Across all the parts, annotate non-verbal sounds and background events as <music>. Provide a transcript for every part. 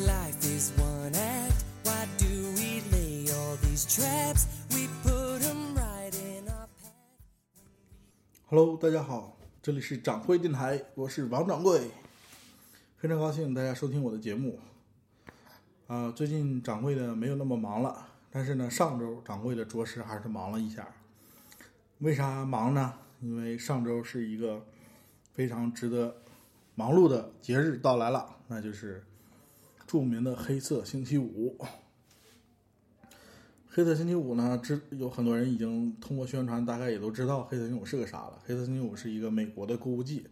Life is one act. Why do we lay all these traps? We put them right in our path. Hello，大家好，这里是掌柜电台，我是王掌柜，非常高兴大家收听我的节目。啊、最近掌柜的没有那么忙了，但是呢，上周掌柜的着实还是忙了一下。为啥忙呢？因为上周是一个非常值得忙碌的节日到来了，那就是著名的黑色星期五。黑色星期五呢，知有很多人已经通过宣传，大概也都知道黑色星期五是个啥了。黑色星期五是一个美国的购物季，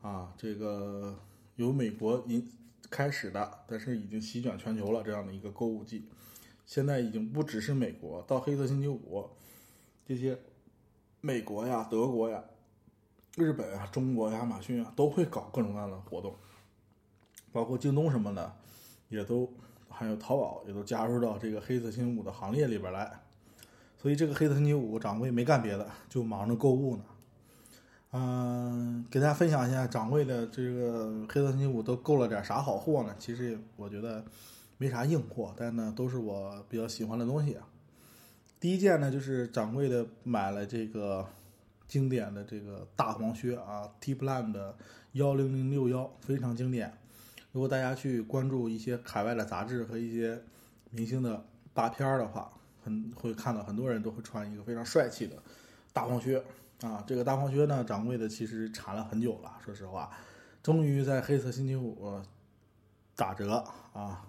啊，这个由美国引开始的，但是已经席卷全球了这样的一个购物季。现在已经不只是美国，到黑色星期五，这些美国呀、德国呀、日本啊、中国、亚马逊啊，都会搞各种各样的活动，包括京东什么的，也都还有淘宝也都加入到这个黑色星期五的行列里边来。所以这个黑色星期五，掌柜没干别的，就忙着购物呢。嗯、给大家分享一下掌柜的这个黑色星期五都购了点啥好货呢？其实我觉得没啥硬货，但呢都是我比较喜欢的东西啊。第一件呢就是掌柜的买了这个经典的这个大黄靴啊，T Plan 的幺零零六幺，非常经典。如果大家去关注一些海外的杂志和一些明星的大片儿的话，很会看到很多人都会穿一个非常帅气的大黄靴啊。这个大黄靴呢，掌柜的其实馋了很久了，说实话，终于在黑色星期五打折啊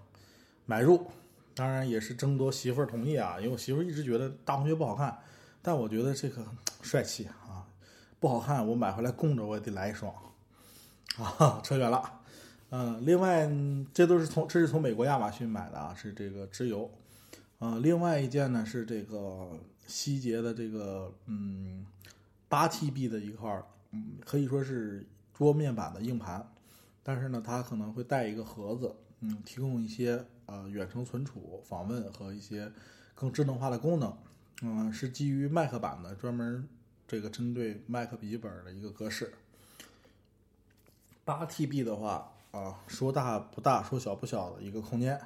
买入。当然也是争夺媳妇儿同意啊，因为我媳妇儿一直觉得大黄靴不好看，但我觉得这个帅气啊，不好看我买回来供着我也得来一双 <laughs> 啊，扯远了。嗯，另外这都是从这是从美国亚马逊买的啊，是这个直邮。呃，另外一件呢是这个希捷的这个嗯八 TB 的一块，嗯可以说是桌面版的硬盘，但是呢它可能会带一个盒子，嗯，提供一些呃远程存储、访问和一些更智能化的功能。嗯，是基于 Mac 版的，专门这个针对 Mac 笔记本的一个格式。八 TB 的话啊，说大不大，说小不小的一个空间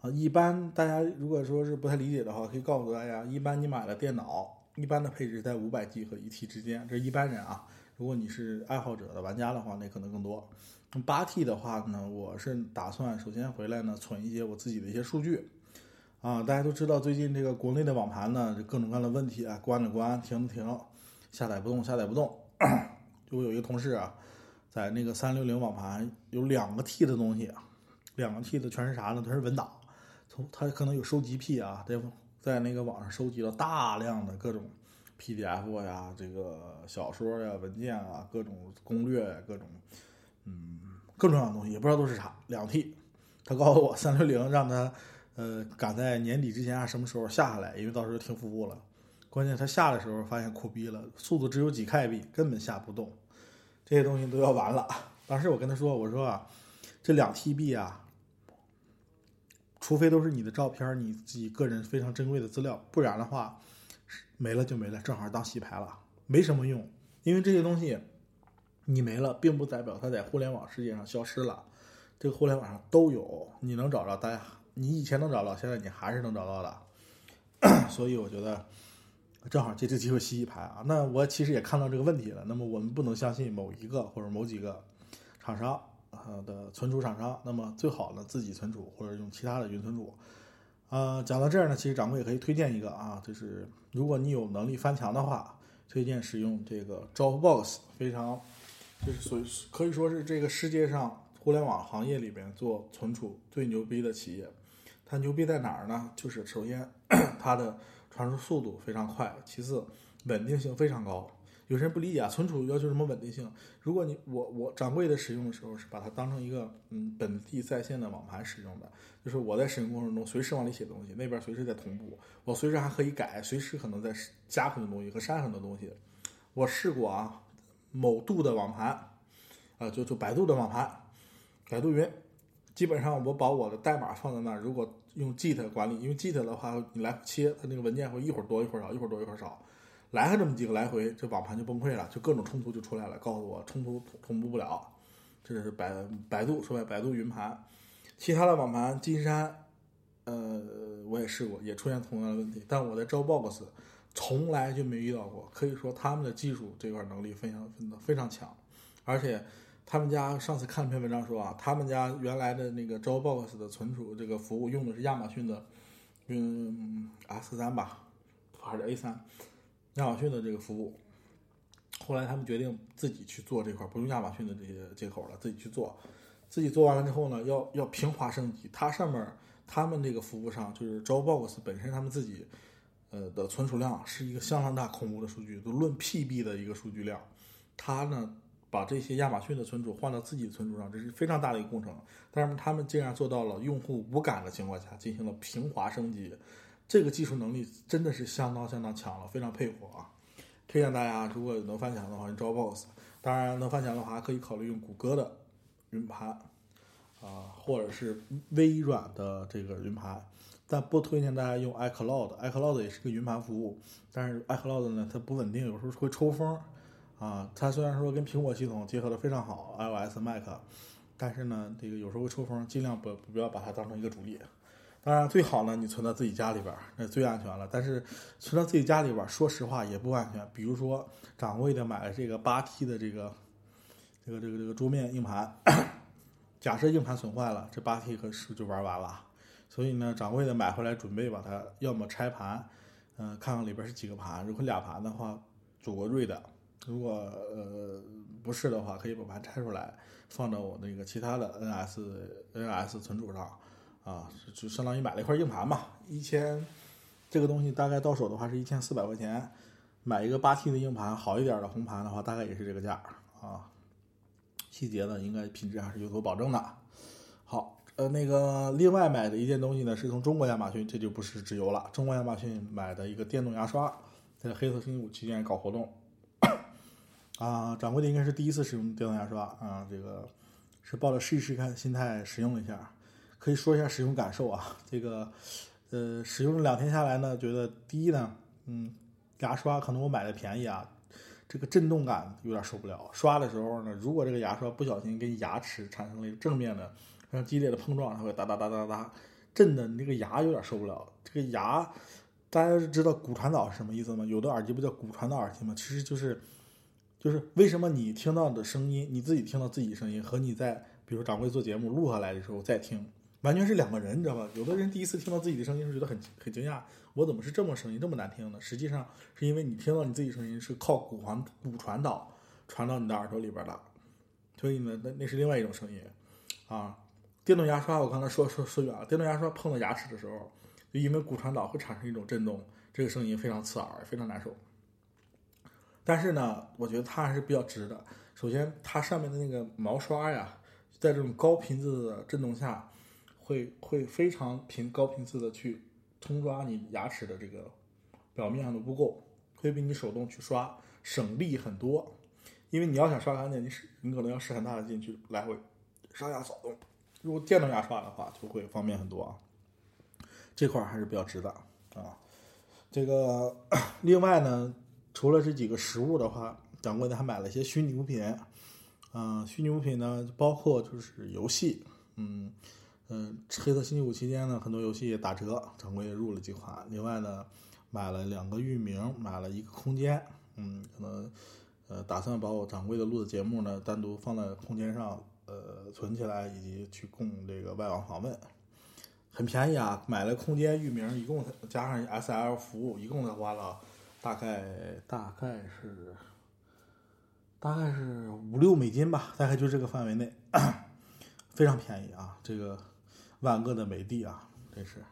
啊。一般大家如果说是不太理解的话，可以告诉大家，一般你买了电脑，一般的配置在五百 G 和一 T 之间，这一般人啊。如果你是爱好者的玩家的话，那可能更多。八 T 的话呢，我是打算首先回来呢存一些我自己的一些数据啊。大家都知道，最近这个国内的网盘呢，就各种各样的问题啊，关了关，停了停，下载不动，下载不动。<coughs> 就我有一个同事啊，在那个三六零网盘有两个 T 的东西，两个 T 的全是啥呢？它是文档，从它可能有收集癖啊，在在那个网上收集了大量的各种 PDF 呀、这个小说呀、文件啊、各种攻略呀、各种嗯更重要的东西，也不知道都是啥。两 T，他告诉我三六零让他呃赶在年底之前啊什么时候下下来，因为到时候停服务了。关键他下的时候发现苦逼了，速度只有几 KB，根本下不动。这些东西都要完了。<laughs> 当时我跟他说：“我说啊，这两 TB 啊，除非都是你的照片，你自己个人非常珍贵的资料，不然的话，没了就没了，正好当洗牌了，没什么用。因为这些东西你没了，并不代表它在互联网世界上消失了，这个互联网上都有，你能找着，大家你以前能找到，现在你还是能找到的。<coughs> 所以我觉得。”正好借这机会洗洗牌啊！那我其实也看到这个问题了。那么我们不能相信某一个或者某几个厂商啊的存储厂商，那么最好呢自己存储或者用其他的云存储。呃，讲到这儿呢，其实掌柜也可以推荐一个啊，就是如果你有能力翻墙的话，推荐使用这个 Dropbox，非常就是所以可以说是这个世界上互联网行业里边做存储最牛逼的企业。它牛逼在哪儿呢？就是首先 <clears throat> 它的传输速度非常快，其次稳定性非常高。有些人不理解啊，存储要求什么稳定性？如果你我我掌柜的使用的时候是把它当成一个嗯本地在线的网盘使用的，就是我在使用过程中随时往里写东西，那边随时在同步，我随时还可以改，随时可能在加很多东西和删很多东西。我试过啊，某度的网盘，啊就就百度的网盘，百度云。基本上我把我的代码放在那儿，如果用 Git 管理，因为 Git 的话你来切，它那个文件会一会儿多一会儿少，一会儿多一会儿少，来回这么几个来回，这网盘就崩溃了，就各种冲突就出来了，告诉我冲突同步不了。这是百百度说白百度云盘。其他的网盘金山，呃，我也试过，也出现同样的问题，但我在 Dropbox 从来就没遇到过。可以说他们的技术这块能力非常非常强，而且他们家上次看了篇文章说啊，他们家原来的那个 Dropbox 的存储这个服务用的是亚马逊的，嗯，S 三吧，还是 A 三，亚马逊的这个服务。后来他们决定自己去做这块，不用亚马逊的这些接口了，自己去做。自己做完了之后呢，要要平滑升级。它上面他们这个服务上，就是 Dropbox 本身他们自己，呃的存储量是一个相当大、恐怖的数据，都论 PB 的一个数据量。它呢把这些亚马逊的存储换到自己的存储上，这是非常大的一个工程。但是他们竟然做到了用户无感的情况下进行了平滑升级，这个技术能力真的是相当相当强了，非常佩服啊！推荐大家如果能翻墙的话，用 Dropbox。当然能翻墙的话，可以考虑用谷歌的。云盘，啊，或者是微软的这个云盘，但不推荐大家用 iCloud。iCloud 也是个云盘服务，但是 iCloud 呢，它不稳定，有时候会抽风。啊，它虽然说跟苹果系统结合的非常好，iOS、Mac，但是呢，这个有时候会抽风，尽量不不要把它当成一个主力。当然，最好呢，你存到自己家里边，那最安全了。但是存到自己家里边，说实话也不安全。比如说，掌柜的买了这个八 T 的这个。这个这个这个桌面硬盘，假设硬盘损坏了，这八 T 可是就玩完了。所以呢，掌柜的买回来准备把它要么拆盘，嗯，看看里边是几个盘。如果俩盘的话，祖国瑞的；如果呃不是的话，可以把盘拆出来，放到我那个其他的 NS NS 存储上，啊，就相当于买了一块硬盘嘛。一千这个东西大概到手的话是一千四百块钱，买一个八 T 的硬盘，好一点的红盘的话，大概也是这个价啊。细节呢，应该品质还是有所保证的。好，呃，那个另外买的一件东西呢，是从中国亚马逊，这就不是直邮了。中国亚马逊买的一个电动牙刷，在黑色星期五期间搞活动。啊，掌柜的应该是第一次使用电动牙刷啊，这个是抱着试一试看心态使用了一下，可以说一下使用感受啊。这个，呃，使用了两天下来呢，觉得第一呢，嗯，牙刷可能我买的便宜啊。这个震动感有点受不了。刷的时候呢，如果这个牙刷不小心跟牙齿产生了正面的非常激烈的碰撞，它会哒哒哒哒哒震的，你这个牙有点受不了。这个牙，大家知道骨传导是什么意思吗？有的耳机不叫骨传导耳机吗？其实就是，就是为什么你听到的声音，你自己听到自己声音，和你在比如掌柜做节目录下来的时候再听。完全是两个人，你知道吧？有的人第一次听到自己的声音，是觉得很很惊讶，我怎么是这么声音这么难听呢？实际上是因为你听到你自己声音是靠骨传骨传导传到你的耳朵里边的，所以呢，那那是另外一种声音啊。电动牙刷我刚才说说说远了，电动牙刷碰到牙齿的时候，就因为骨传导会产生一种震动，这个声音非常刺耳，非常难受。但是呢，我觉得它还是比较值的。首先，它上面的那个毛刷呀，在这种高频次的震动下。会会非常频高频次的去冲刷你牙齿的这个表面上的污垢，会比你手动去刷省力很多。因为你要想刷干净，你使你可能要使很大的劲去来回上下扫动。如果电动牙刷的话，就会方便很多啊。这块还是比较值的啊。这个 <coughs> 另外呢，除了这几个实物的话，掌柜的还买了一些虚拟物品。嗯，虚拟物品呢，包括就是游戏，嗯。嗯，黑色星期五期间呢，很多游戏打折，掌柜也入了几款。另外呢，买了两个域名，买了一个空间。嗯，可能呃，打算把我掌柜的录的节目呢，单独放在空间上，呃，存起来，以及去供这个外网访问。很便宜啊，买了空间域名，一共加上 SL 服务，一共才花了大概大概是大概是五六美金吧，大概就这个范围内，<clears throat> 非常便宜啊，这个。万恶的美的啊，真是。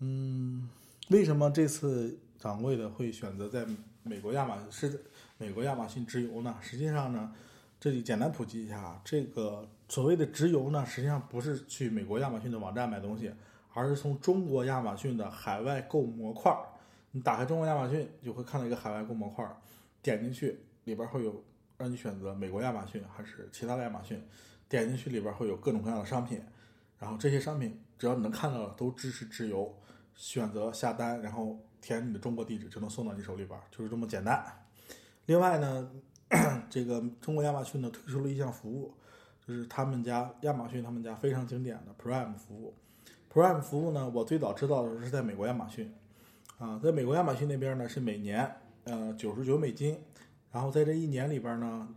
嗯，为什么这次掌柜的会选择在美国亚马是美国亚马逊直邮呢？实际上呢，这里简单普及一下，这个所谓的直邮呢，实际上不是去美国亚马逊的网站买东西，而是从中国亚马逊的海外购模块儿。你打开中国亚马逊，就会看到一个海外购模块，点进去里边会有让你选择美国亚马逊还是其他的亚马逊，点进去里边会有各种各样的商品。然后这些商品只要你能看到的都支持直邮，选择下单，然后填你的中国地址就能送到你手里边，就是这么简单。另外呢，<clears throat> 这个中国亚马逊呢推出了一项服务，就是他们家亚马逊他们家非常经典的 Prime 服务。Prime 服务呢，我最早知道的是在美国亚马逊，啊，在美国亚马逊那边呢是每年呃九十九美金，然后在这一年里边呢，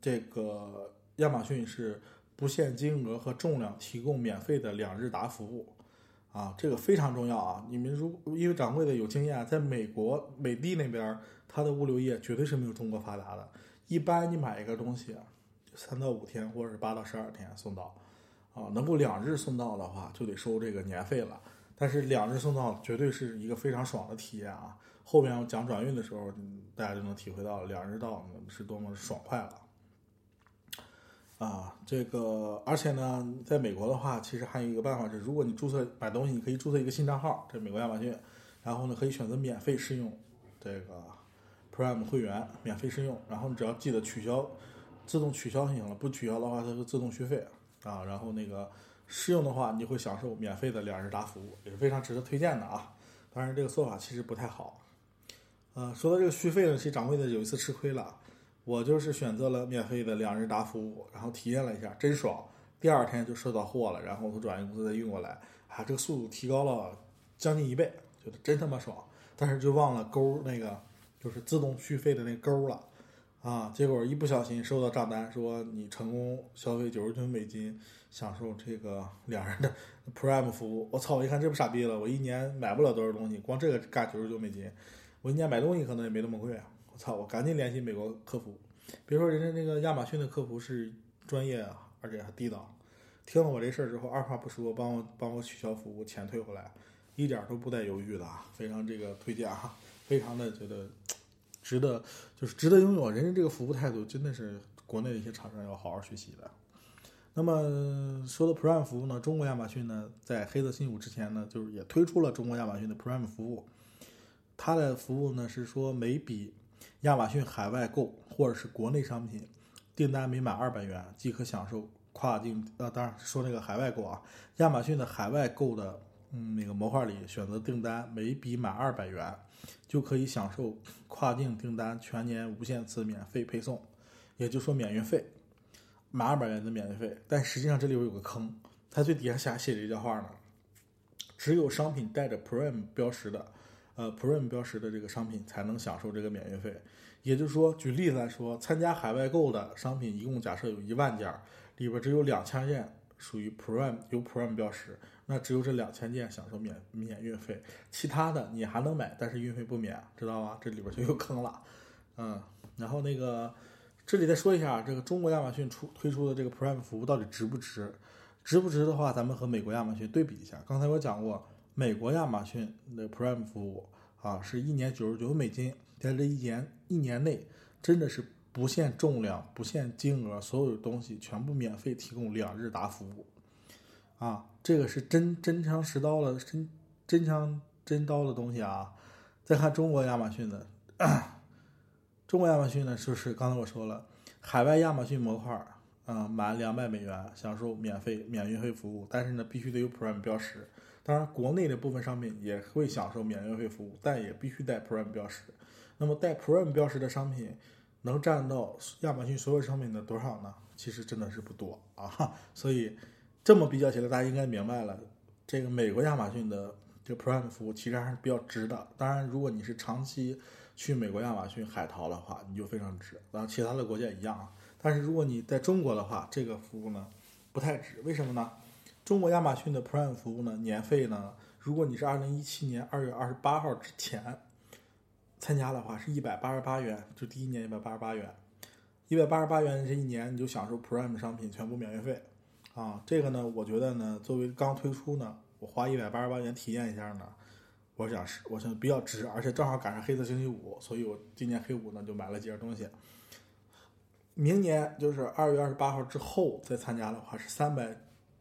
这个亚马逊是不限金额和重量提供免费的两日达服务，啊，这个非常重要啊！你们如因为掌柜的有经验，在美国美的那边，它的物流业绝对是没有中国发达的。一般你买一个东西，三到五天或者是八到十二天送到，啊，能够两日送到的话，就得收这个年费了。但是两日送到绝对是一个非常爽的体验啊！后面我讲转运的时候，大家就能体会到两日到是多么爽快了。啊，这个而且呢，在美国的话，其实还有一个办法是，如果你注册买东西，你可以注册一个新账号，这美国亚马逊，然后呢可以选择免费试用这个 Prime 会员，免费试用，然后你只要记得取消，自动取消就行了，不取消的话它就自动续费啊。然后那个试用的话，你就会享受免费的两日达服务，也是非常值得推荐的啊。当然这个做法其实不太好。呃，说到这个续费呢，其实掌柜的有一次吃亏了。我就是选择了免费的两日达服务，然后体验了一下，真爽。第二天就收到货了，然后从转运公司再运过来，啊，这个速度提高了将近一倍，觉得真他妈爽。但是就忘了勾那个就是自动续费的那勾了，啊，结果一不小心收到账单说你成功消费九十九美金，享受这个 <laughs> 两人的 Prime 服务。我操！我一看这不傻逼了，我一年买不了多少东西，光这个干九十九美金，我一年买东西可能也没那么贵啊。我操！我赶紧联系美国客服，别说人家那个亚马逊的客服是专业啊，而且还地道。听了我这事儿之后，二话不说帮我帮我取消服务，钱退回来，一点都不带犹豫的啊！非常这个推荐啊，非常的觉得值得，就是值得拥有。人家这个服务态度真的是国内的一些厂商要好好学习的。那么说到 Prime 服务呢，中国亚马逊呢，在黑色星期五之前呢，就是也推出了中国亚马逊的 Prime 服务。它的服务呢是说每笔亚马逊海外购或者是国内商品订单每满二百元即可享受跨境呃，当然说那个海外购啊，亚马逊的海外购的嗯那个模块里选择订单每笔满二百元就可以享受跨境订单全年无限次免费配送，也就是说免运费，满二百元的免运费。但实际上这里边有个坑，它最底下下写着一句话呢，只有商品带着 Prime 标识的。呃，Prime 标识的这个商品才能享受这个免运费。也就是说，举例子来说，参加海外购的商品一共假设有一万件，里边只有两千件属于 Prime 有 Prime 标识，那只有这两千件享受免免运费，其他的你还能买，但是运费不免，知道吗？这里边就有坑了。嗯，然后那个这里再说一下，这个中国亚马逊出推出的这个 Prime 服务到底值不值？值不值的话，咱们和美国亚马逊对比一下。刚才我讲过。美国亚马逊的 Prime 服务啊，是一年九十九美金，在这一年一年内，真的是不限重量、不限金额，所有东西全部免费提供两日达服务，啊，这个是真真枪实刀的真真枪真刀的东西啊！再看中国亚马逊的，<clears throat> 中国亚马逊呢，就是刚才我说了，海外亚马逊模块，啊，满两百美元享受免费免运费服务，但是呢，必须得有 Prime 标识。当然，国内的部分商品也会享受免运费服务，但也必须带 Prime 标识。那么带 Prime 标识的商品能占到亚马逊所有商品的多少呢？其实真的是不多啊。所以这么比较起来，大家应该明白了，这个美国亚马逊的这个 Prime 服务其实还是比较值的。当然，如果你是长期去美国亚马逊海淘的话，你就非常值。然后，其他的国家也一样啊。但是如果你在中国的话，这个服务呢不太值。为什么呢？中国亚马逊的 Prime 服务呢，年费呢，如果你是二零一七年二月二十八号之前参加的话，是一百八十八元，就第一年一百八十八元，一百八十八元这一年你就享受 Prime 商品全部免运费，啊，这个呢，我觉得呢，作为刚推出呢，我花一百八十八元体验一下呢，我想是我想比较值，而且正好赶上黑色星期五，所以我今年黑五呢就买了几件东西。明年就是二月二十八号之后再参加的话是三百。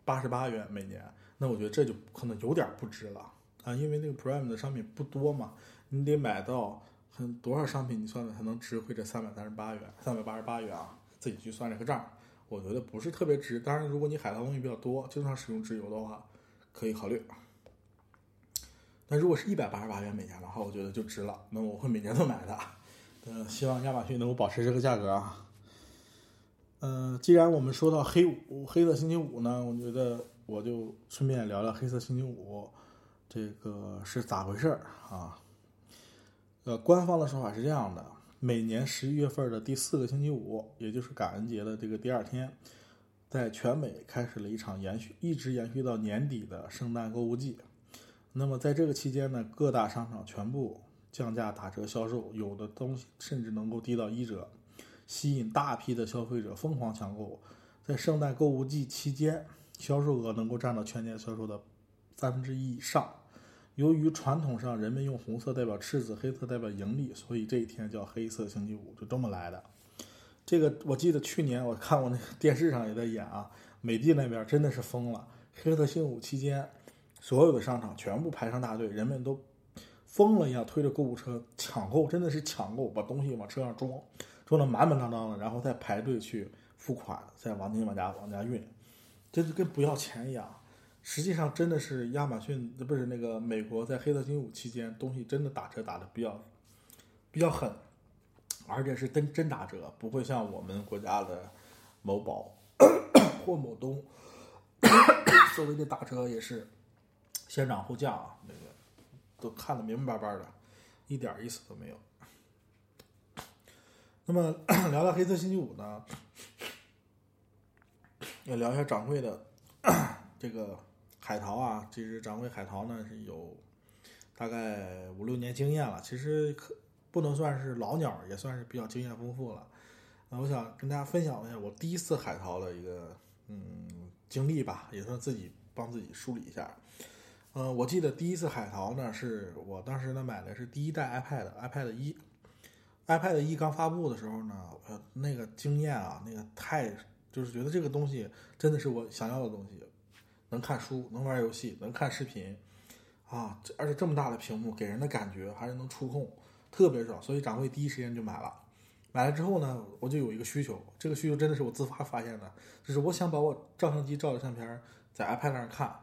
八十八元每年，那我觉得这就可能有点不值了啊，因为那个 Prime 的商品不多嘛，你得买到很多少商品，你算算才能值回这三百三十八元，三百八十八元啊，自己去算这个账，我觉得不是特别值。当然，如果你海淘东西比较多，经常使用直邮的话，可以考虑。但如果是一百八十八元每年的话，我觉得就值了，那我会每年都买的。嗯，希望亚马逊能够保持这个价格啊。嗯、既然我们说到黑五、黑色星期五呢，我觉得我就顺便聊聊黑色星期五这个是咋回事儿啊？呃，官方的说法是这样的：每年十一月份的第四个星期五，也就是感恩节的这个第二天，在全美开始了一场延续一直延续到年底的圣诞购物季。那么在这个期间呢，各大商场全部降价打折销售，有的东西甚至能够低到一折。吸引大批的消费者疯狂抢购。在圣诞购物季期间，销售额能够占到全年销售的三分之一以上。由于传统上人们用红色代表赤字，黑色代表盈利，所以这一天叫黑色星期五，就这么来的。这个我记得去年我看过那个 <laughs> 电视上也在演啊，美的那边真的是疯了。黑色星期五期间，所有的商场全部排上大队，人们都疯了一样推着购物车抢购，真的是抢购，把东西往车上装。装的满满当当的，然后再排队去付款，再往你往家往家运，真是跟不要钱一样。实际上，真的是亚马逊不是那个美国在黑色星期五期间，东西真的打折打的比较比较狠，而且是真真打折，不会像我们国家的某宝 <coughs> 或某东 <coughs> 所谓的打折也是先涨后降啊，那个都看得明明白白的，一点意思都没有。那么 <coughs> 聊聊黑色星期五呢，要聊一下掌柜的这个海淘啊。其实掌柜海淘呢是有大概五六年经验了，其实可不能算是老鸟，也算是比较经验丰富了。那我想跟大家分享一下我第一次海淘的一个嗯经历吧，也算自己帮自己梳理一下。呃，我记得第一次海淘呢，是我当时呢买的是第一代 iPad，iPad 一。iPad 一刚发布的时候呢，呃，那个经验啊，那个太就是觉得这个东西真的是我想要的东西，能看书，能玩游戏，能看视频，啊，而且这么大的屏幕，给人的感觉还是能触控，特别爽。所以掌柜第一时间就买了。买了之后呢，我就有一个需求，这个需求真的是我自发发现的，就是我想把我照相机照的相片在 iPad 上看。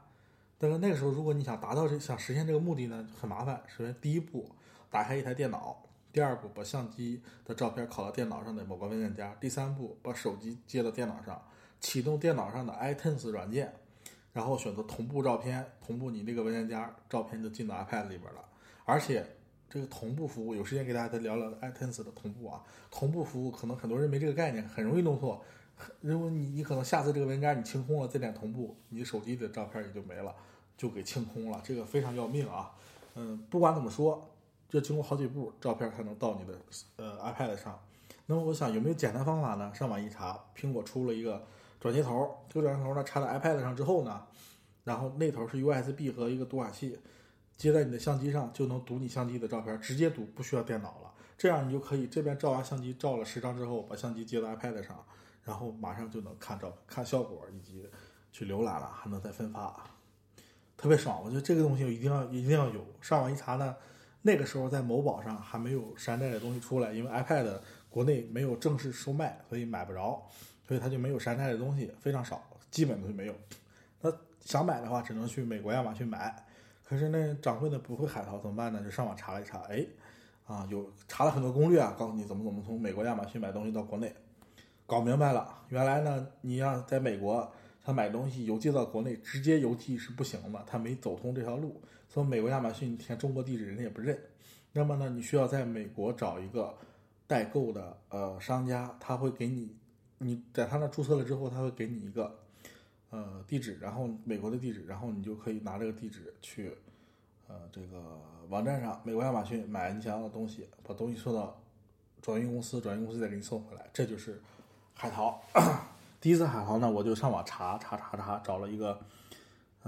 但是那个时候，如果你想达到这想实现这个目的呢，很麻烦。首先第一步，打开一台电脑。第二步，把相机的照片拷到电脑上的某个文件夹。第三步，把手机接到电脑上，启动电脑上的 iTunes 软件，然后选择同步照片，同步你这个文件夹，照片就进到 iPad 里边了。而且这个同步服务，有时间给大家再聊聊 iTunes 的同步啊。同步服务可能很多人没这个概念，很容易弄错。如果你你可能下次这个文件夹你清空了，再点同步，你手机的照片也就没了，就给清空了。这个非常要命啊。嗯，不管怎么说。这经过好几步，照片才能到你的呃 iPad 上。那么我想有没有简单方法呢？上网一查，苹果出了一个转接头，这个转接头呢插在 iPad 上之后呢，然后那头是 USB 和一个读卡器，接在你的相机上就能读你相机的照片，直接读，不需要电脑了。这样你就可以这边照完相机照了十张之后，把相机接到 iPad 上，然后马上就能看照看效果以及去浏览了，还能再分发，特别爽。我觉得这个东西一定要一定要有。上网一查呢。那个时候在某宝上还没有山寨的东西出来，因为 iPad 国内没有正式售卖，所以买不着，所以它就没有山寨的东西，非常少，基本都没有。那想买的话，只能去美国亚马逊买。可是那掌柜的不会海淘怎么办呢？就上网查了一查，哎，啊，有查了很多攻略啊，告诉你怎么怎么从美国亚马逊买东西到国内，搞明白了。原来呢，你要在美国他买东西邮寄到国内，直接邮寄是不行的，他没走通这条路。从美国亚马逊填中国地址，人家也不认。那么呢，你需要在美国找一个代购的呃商家，他会给你，你在他那注册了之后，他会给你一个呃地址，然后美国的地址，然后你就可以拿这个地址去呃这个网站上，美国亚马逊买你想要的东西，把东西送到转运公司，转运公司再给你送回来，这就是海淘。<clears throat> 第一次海淘呢，我就上网查查查查，找了一个。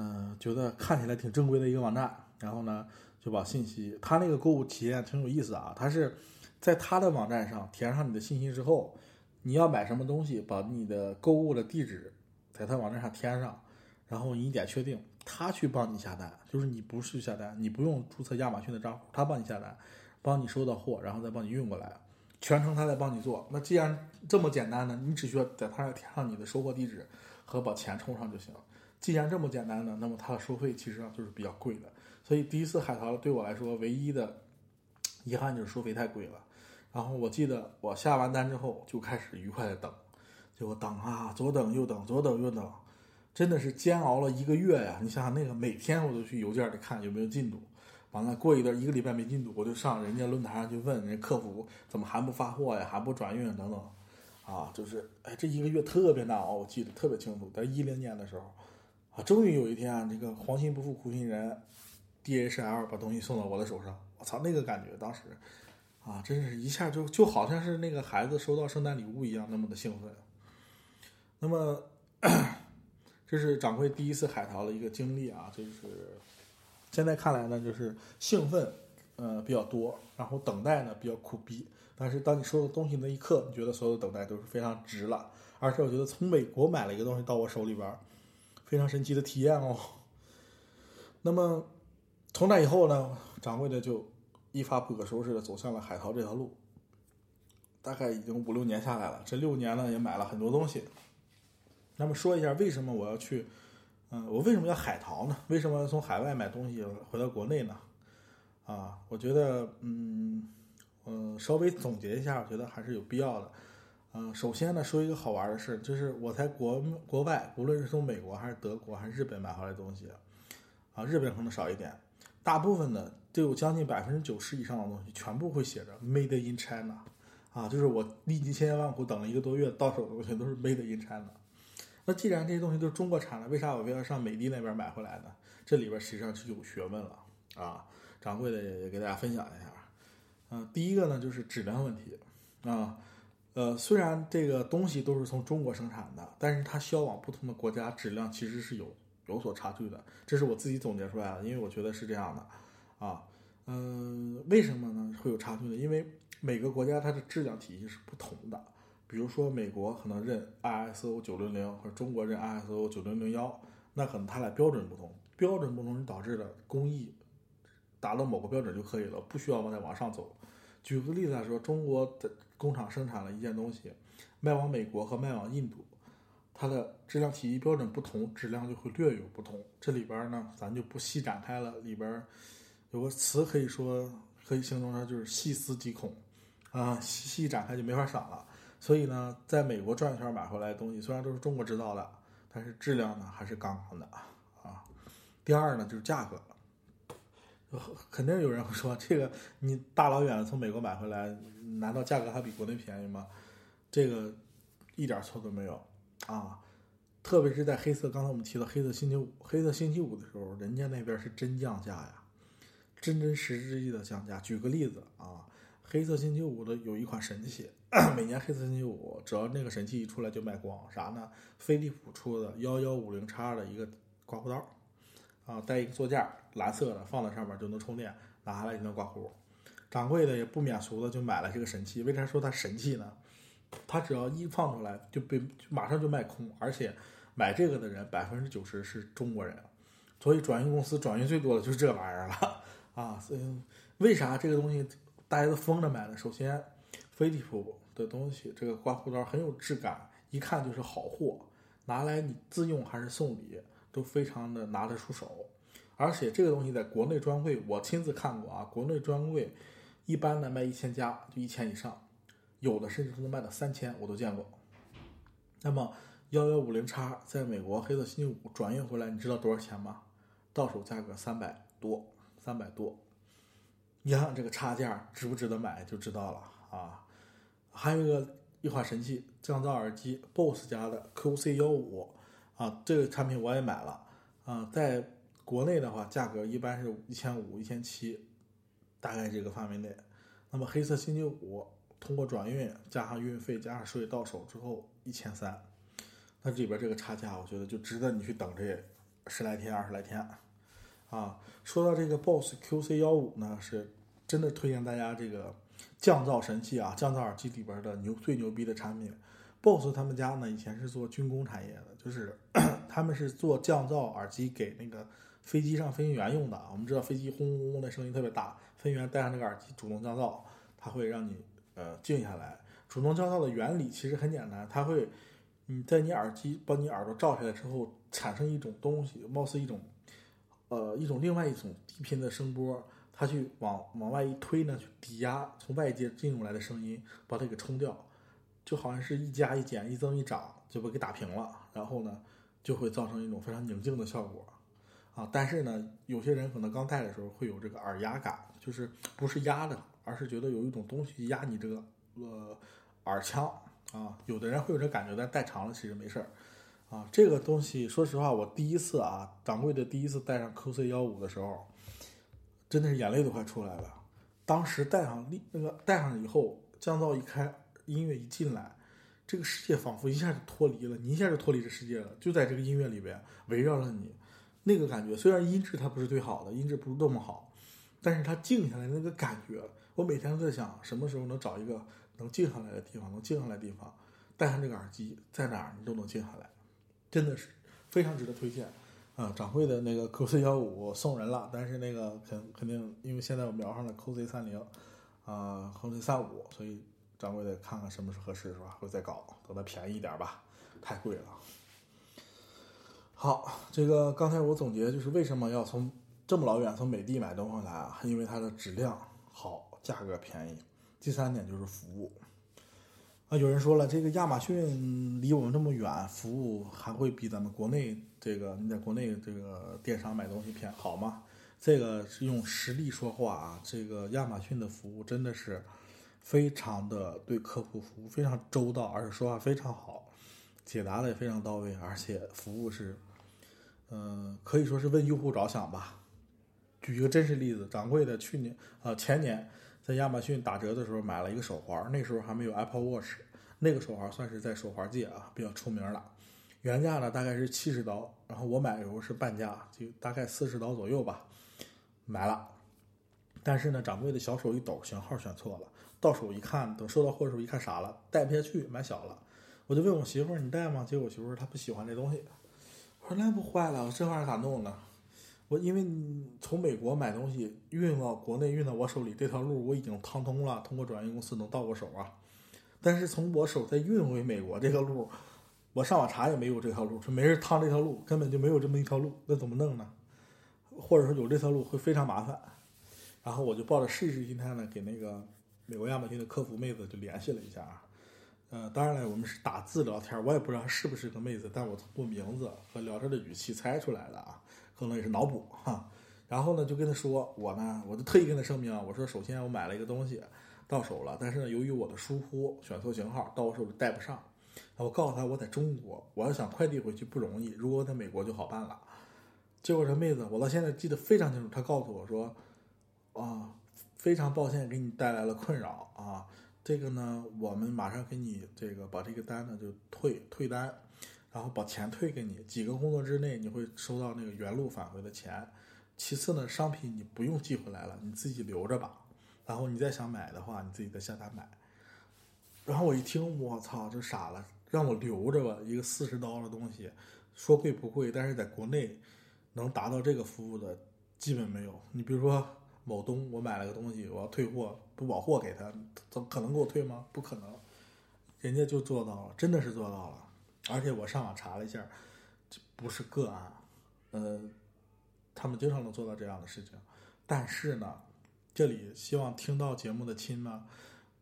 嗯，觉得看起来挺正规的一个网站，然后呢，就把信息，他那个购物体验挺有意思啊。他是在他的网站上填上你的信息之后，你要买什么东西，把你的购物的地址在他网站上填上，然后你点确定，他去帮你下单，就是你不是下单，你不用注册亚马逊的账户，他帮你下单，帮你收到货，然后再帮你运过来，全程他在帮你做。那既然这么简单呢，你只需要在他那填上你的收货地址和把钱充上就行。既然这么简单呢，那么它的收费其实上就是比较贵的。所以第一次海淘对我来说唯一的遗憾就是收费太贵了。然后我记得我下完单之后就开始愉快的等，结果等啊，左等右等，左等右等，真的是煎熬了一个月呀！你想想那个，每天我都去邮件里看有没有进度，完了过一段一个礼拜没进度，我就上人家论坛上去问人家客服怎么还不发货呀，还不转运等等，啊，就是哎这一个月特别难熬，我记得特别清楚，在一零年的时候，啊，终于有一天啊，这个黄心不负苦心人，DHL 把东西送到我的手上，我操，那个感觉当时。啊，真是一下就就好像是那个孩子收到圣诞礼物一样，那么的兴奋。那么，这是掌柜第一次海淘的一个经历啊，就是现在看来呢，就是兴奋，呃比较多，然后等待呢比较苦逼。但是当你收到东西那一刻，你觉得所有的等待都是非常值了。而且我觉得从美国买了一个东西到我手里边，非常神奇的体验哦。那么从那以后呢，掌柜的就。一发不可收拾的走向了海淘这条路，大概已经五六年下来了。这六年呢，也买了很多东西。那么说一下，为什么我要去？嗯，我为什么要海淘呢？为什么从海外买东西回到国内呢？啊，我觉得，嗯，嗯，稍微总结一下，我觉得还是有必要的。嗯，首先呢，说一个好玩的事，就是我在国国外，无论是从美国还是德国还是日本买回来的东西，啊，日本可能少一点。大部分的都有将近百分之九十以上的东西，全部会写着 “Made in China”，啊，就是我历尽千辛万苦等了一个多月到手的东西都是 “Made in China”。那既然这些东西都是中国产的，为啥我非要上美的那边买回来呢？这里边实际上是有学问了啊！掌柜的也给大家分享一下。嗯，第一个呢就是质量问题啊，呃，虽然这个东西都是从中国生产的，但是它销往不同的国家，质量其实是有。有所差距的，这是我自己总结出来的，因为我觉得是这样的，啊，嗯，为什么呢？会有差距呢？因为每个国家它的质量体系是不同的，比如说美国可能认 ISO 九零零，或者中国认 ISO 九零零幺，那可能它俩标准不同，标准不同导致的工艺达到某个标准就可以了，不需要往再往上走。举个例子来说，中国的工厂生产了一件东西，卖往美国和卖往印度。它的质量体系标准不同，质量就会略有不同。这里边呢，咱就不细展开了。里边有个词可以说可以形容它，就是细思极恐啊，细细展开就没法想了。所以呢，在美国转一圈买回来的东西，虽然都是中国制造的，但是质量呢还是杠杠的啊。第二呢，就是价格，肯定有人会说，这个你大老远从美国买回来，难道价格还比国内便宜吗？这个一点错都没有。啊，特别是在黑色，刚才我们提到黑色星期五，黑色星期五的时候，人家那边是真降价呀，真真实实意的降价。举个例子啊，黑色星期五的有一款神器，每年黑色星期五，只要那个神器一出来就卖光。啥呢？飞利浦出的幺幺五零叉的一个刮胡刀，啊，带一个座架，蓝色的，放在上面就能充电，拿下来就能刮胡。掌柜的也不免俗的就买了这个神器。为啥说它神器呢？它只要一放出来就被马上就卖空，而且买这个的人百分之九十是中国人，所以转运公司转运最多的就是这玩意儿了啊！所以为啥这个东西大家都疯着买呢？首先，飞利浦的东西这个刮胡刀很有质感，一看就是好货，拿来你自用还是送礼都非常的拿得出手。而且这个东西在国内专柜我亲自看过啊，国内专柜一般的卖一千加就一千以上。有的甚至都能卖到三千，我都见过。那么幺幺五零叉在美国黑色星期五转运回来，你知道多少钱吗？到手价格三百多，三百多。你想想这个差价值不值得买，就知道了啊。还有一个一款神器降噪耳机，BOSS 家的 QC 幺五啊，这个产品我也买了啊。在国内的话，价格一般是一千五、一千七，大概这个范围内。那么黑色星期五。通过转运加上运费加上税到手之后一千三，那里边这个差价，我觉得就值得你去等这十来天二十来天啊。说到这个 BOSS QC 幺五呢，是真的推荐大家这个降噪神器啊，降噪耳机里边的牛最牛逼的产品。BOSS 他们家呢以前是做军工产业的，就是 <clears throat> 他们是做降噪耳机给那个飞机上飞行员用的。我们知道飞机轰轰轰的声音特别大，飞行员戴上这个耳机主动降噪，它会让你。呃，静下来，主动降噪的原理其实很简单，它会，你，在你耳机把你耳朵罩下来之后，产生一种东西，貌似一种，呃，一种另外一种低频的声波，它去往往外一推呢，去抵压从外界进入来的声音，把它给冲掉。就好像是一加一减一增一长就被给打平了，然后呢就会造成一种非常宁静的效果啊。但是呢，有些人可能刚戴的时候会有这个耳压感，就是不是压的，而是觉得有一种东西压你这个呃耳腔啊。有的人会有这感觉，但戴长了其实没事儿啊。这个东西说实话，我第一次啊，掌柜的第一次戴上 QC 幺五的时候，真的是眼泪都快出来了。当时戴上立那个戴上以后，降噪一开，音乐一进来，这个世界仿佛一下就脱离了，你一下就脱离这世界了，就在这个音乐里边围绕着你，那个感觉。虽然音质它不是最好的，音质不是那么好，但是它静下来那个感觉，我每天都在想，什么时候能找一个能静下来的地方，能静下来的地方，戴上这个耳机，在哪儿你都能静下来，真的是非常值得推荐。啊，掌柜的那个 QC 幺五送人了，但是那个肯肯定，因为现在我瞄上了 QC 三零，啊，QC 三五，所以掌柜得看看什么时候合适是吧？会再搞，等它便宜一点吧，太贵了。好，这个刚才我总结就是为什么要从这么老远从美的买东西来啊？因为它的质量好，价格便宜。第三点就是服务。啊，有人说了，这个亚马逊离我们这么远，服务还会比咱们国内这个你在国内这个电商买东西偏好吗？这个是用实力说话啊，这个亚马逊的服务真的是非常的对客户服务非常周到，而且说话非常好，解答的也非常到位，而且服务是，嗯，可以说是为用户着想吧。举一个真实例子，掌柜的去年啊前年。在亚马逊打折的时候买了一个手环，那时候还没有 Apple Watch，那个手环算是在手环界啊比较出名了。原价呢大概是七十刀，然后我买的时候是半价，就大概四十刀左右吧，买了。但是呢，掌柜的小手一抖，型号选错了，到手一看，等收到货的时候一看傻了，戴不下去，买小了。我就问我媳妇儿你戴吗？结果我媳妇儿她不喜欢这东西，我说那不坏了，我这玩意儿咋弄呢？我因为从美国买东西运到国内运到我手里这条路我已经趟通了，通过转运公司能到我手啊。但是从我手再运回美国这个路，我上网查也没有这条路，说没人趟这条路，根本就没有这么一条路，那怎么弄呢？或者说有这条路会非常麻烦。然后我就抱着试一试心态呢，给那个美国亚马逊的客服妹子就联系了一下啊。呃，当然了，我们是打字聊天，我也不知道是不是个妹子，但我通过名字和聊天的语气猜出来的啊。可能也是脑补哈，然后呢，就跟他说，我呢，我就特意跟他声明，我说，首先我买了一个东西到手了，但是呢，由于我的疏忽，选错型号，到我手里带不上。我告诉他，我在中国，我要想快递回去不容易，如果在美国就好办了。结果这妹子，我到现在记得非常清楚，她告诉我说，啊，非常抱歉给你带来了困扰啊，这个呢，我们马上给你这个把这个单呢就退退单。然后把钱退给你，几个工作日内你会收到那个原路返回的钱。其次呢，商品你不用寄回来了，你自己留着吧。然后你再想买的话，你自己再下单买。然后我一听，我操，就傻了，让我留着吧，一个四十刀的东西，说贵不贵，但是在国内能达到这个服务的基本没有。你比如说某东，我买了个东西，我要退货，不保货给他，怎么可能给我退吗？不可能，人家就做到了，真的是做到了。而且我上网查了一下，这不是个案，呃，他们经常能做到这样的事情。但是呢，这里希望听到节目的亲呢，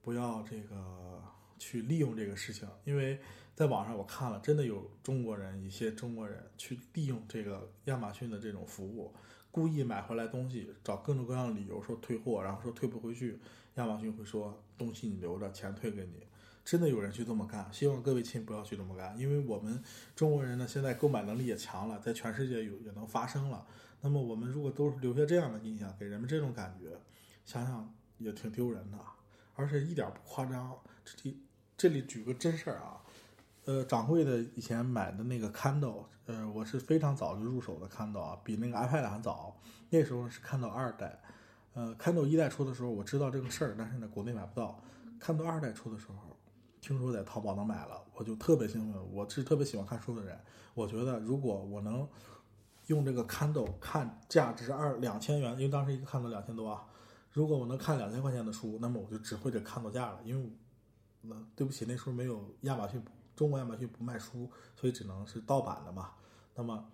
不要这个去利用这个事情，因为在网上我看了，真的有中国人一些中国人去利用这个亚马逊的这种服务，故意买回来东西，找各种各样的理由说退货，然后说退不回去，亚马逊会说东西你留着，钱退给你。真的有人去这么干，希望各位亲不要去这么干，因为我们中国人呢，现在购买能力也强了，在全世界有也能发生了。那么我们如果都是留下这样的印象，给人们这种感觉，想想也挺丢人的，而且一点不夸张。这里这里举个真事儿啊，呃，掌柜的以前买的那个 Kindle，呃，我是非常早就入手的 Kindle 啊，比那个 iPad 还早。那时候是 Kindle 二代，呃，Kindle 一代出的时候我知道这个事儿，但是呢，国内买不到。Kindle 二代出的时候。听说在淘宝能买了，我就特别兴奋。我是特别喜欢看书的人，我觉得如果我能用这个 Kindle 看价值二两千元，因为当时一个 Kindle 两千多啊，如果我能看两千块钱的书，那么我就只会这 Kindle 价了。因为那对不起，那时候没有亚马逊，中国亚马逊不卖书，所以只能是盗版的嘛。那么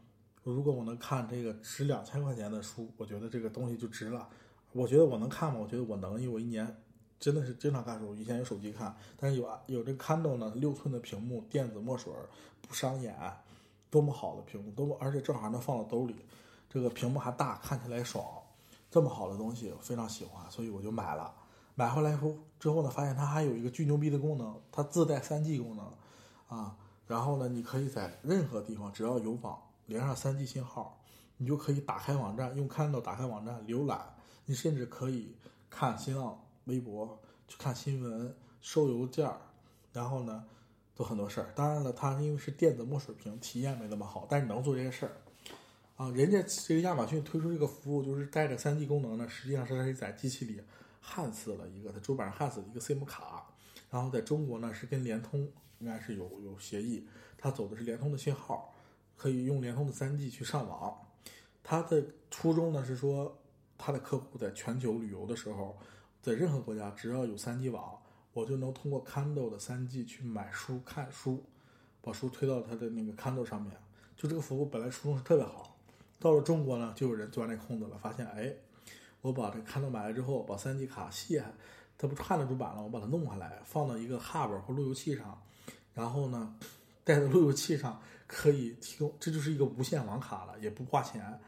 如果我能看这个值两千块钱的书，我觉得这个东西就值了。我觉得我能看吗？我觉得我能，因为我一年真的是经常看书。以前有手机看，但是有啊有这 Kindle 呢，六寸的屏幕，电子墨水不伤眼，多么好的屏幕，多么而且正好能放到兜里，这个屏幕还大，看起来爽，这么好的东西我非常喜欢，所以我就买了。买回来后之后呢，发现它还有一个巨牛逼的功能，它自带 3G 功能啊。然后呢，你可以在任何地方只要有网连上 3G 信号，你就可以打开网站，用 Kindle 打开网站浏览。你甚至可以看新浪微博，去看新闻、收邮件儿，然后呢，做很多事儿。当然了，它因为是电子墨水屏，体验没那么好，但是能做这些事儿。啊，人家这个亚马逊推出这个服务，就是带着 3G 功能呢，实际上是它在机器里焊死了一个，它主板上焊死了一个 SIM 卡，然后在中国呢是跟联通应该是有有协议，它走的是联通的信号，可以用联通的 3G 去上网。它的初衷呢是说。他的客户在全球旅游的时候，在任何国家只要有 3G 网，我就能通过 Kindle 的 3G 去买书、看书，把书推到他的那个 Kindle 上面。就这个服务本来初衷是特别好，到了中国呢，就有人钻这空子了，发现哎，我把这 Kindle 买了之后，把 3G 卡卸，它不焊了主板了，我把它弄下来，放到一个 Hub 或路由器上，然后呢，带到路由器上可以提供，这就是一个无线网卡了，也不花钱。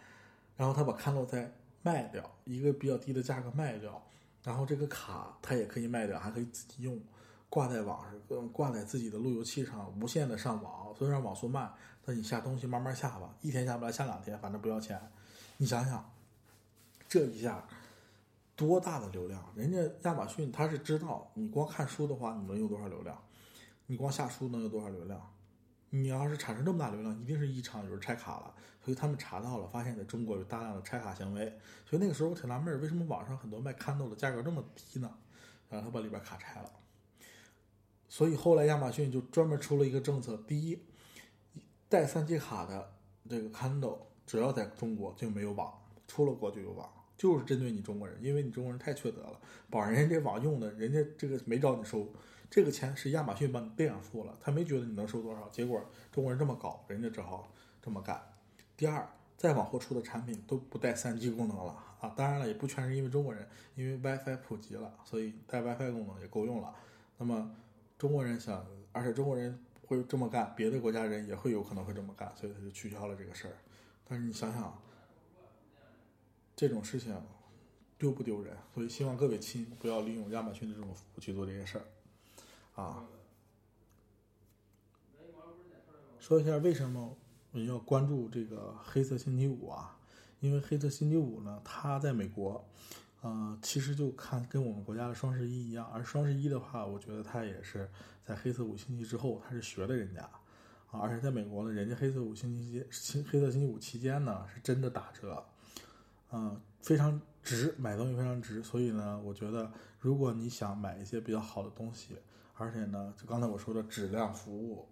然后他把 Kindle 再卖掉一个比较低的价格卖掉，然后这个卡它也可以卖掉，还可以自己用，挂在网上，挂在自己的路由器上，无线的上网。虽然网速慢，但你下东西慢慢下吧，一天下不来下两天，反正不要钱。你想想，这一下多大的流量？人家亚马逊他是知道你光看书的话，你能用多少流量？你光下书能有多少流量？你要是产生这么大流量，一定是异常，有人拆卡了。所以他们查到了，发现在中国有大量的拆卡行为。所以那个时候我挺纳闷，为什么网上很多卖 Kindle 的价格这么低呢？然后他把里边卡拆了。所以后来亚马逊就专门出了一个政策：第一，带三 G 卡的这个 Kindle 只要在中国就没有网，出了国就有网，就是针对你中国人，因为你中国人太缺德了，把人家这网用的，人家这个没找你收，这个钱是亚马逊帮你这样付了，他没觉得你能收多少，结果中国人这么搞，人家只好这么干。第二，再往后出的产品都不带 3G 功能了啊！当然了，也不全是因为中国人，因为 WiFi 普及了，所以带 WiFi 功能也够用了。那么中国人想，而且中国人会这么干，别的国家人也会有可能会这么干，所以他就取消了这个事儿。但是你想想，这种事情丢不丢人？所以希望各位亲不要利用亚马逊的这种服务去做这些事儿啊。说一下为什么我们。要关注这个黑色星期五啊，因为黑色星期五呢，它在美国，呃，其实就看跟我们国家的双十一一样，而双十一的话，我觉得它也是在黑色五星期之后，它是学的人家，啊，而且在美国呢，人家黑色五星期间，<laughs> 黑色星期五期间呢，是真的打折，嗯，非常值，买东西非常值，所以呢，我觉得如果你想买一些比较好的东西，而且呢，就刚才我说的质量服务。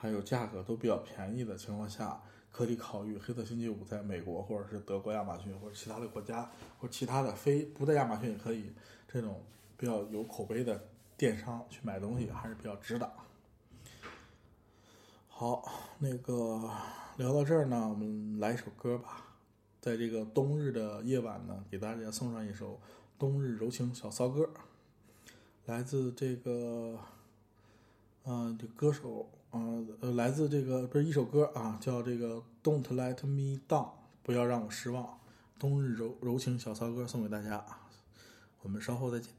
还有价格都比较便宜的情况下，可以考虑黑色星期五在美国或者是德国亚马逊或者其他的国家或者其他的非不在亚马逊也可以这种比较有口碑的电商去买东西还是比较值的。好，那个聊到这儿呢，我们来一首歌吧，在这个冬日的夜晚呢，给大家送上一首冬日柔情小骚歌，来自这个，呃，这歌手。呃，呃，来自这个不是一首歌啊，叫这个《Don't Let Me Down》，不要让我失望。冬日柔柔情小骚歌送给大家，我们稍后再见。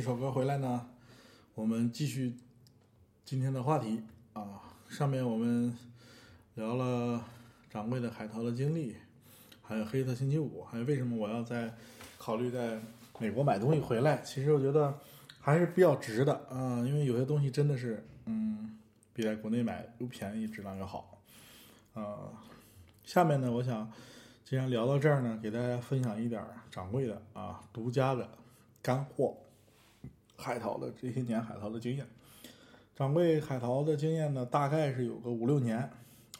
一首歌回来呢，我们继续今天的话题啊。上面我们聊了掌柜的海淘的经历，还有黑色星期五，还有为什么我要在考虑在美国买东西回来。其实我觉得还是比较值的啊，因为有些东西真的是嗯，比在国内买又便宜，质量又好。呃，下面呢，我想既然聊到这儿呢，给大家分享一点掌柜的啊独家的干货，海淘的这些年海淘的经验。掌柜海淘的经验呢，大概是有个五六年，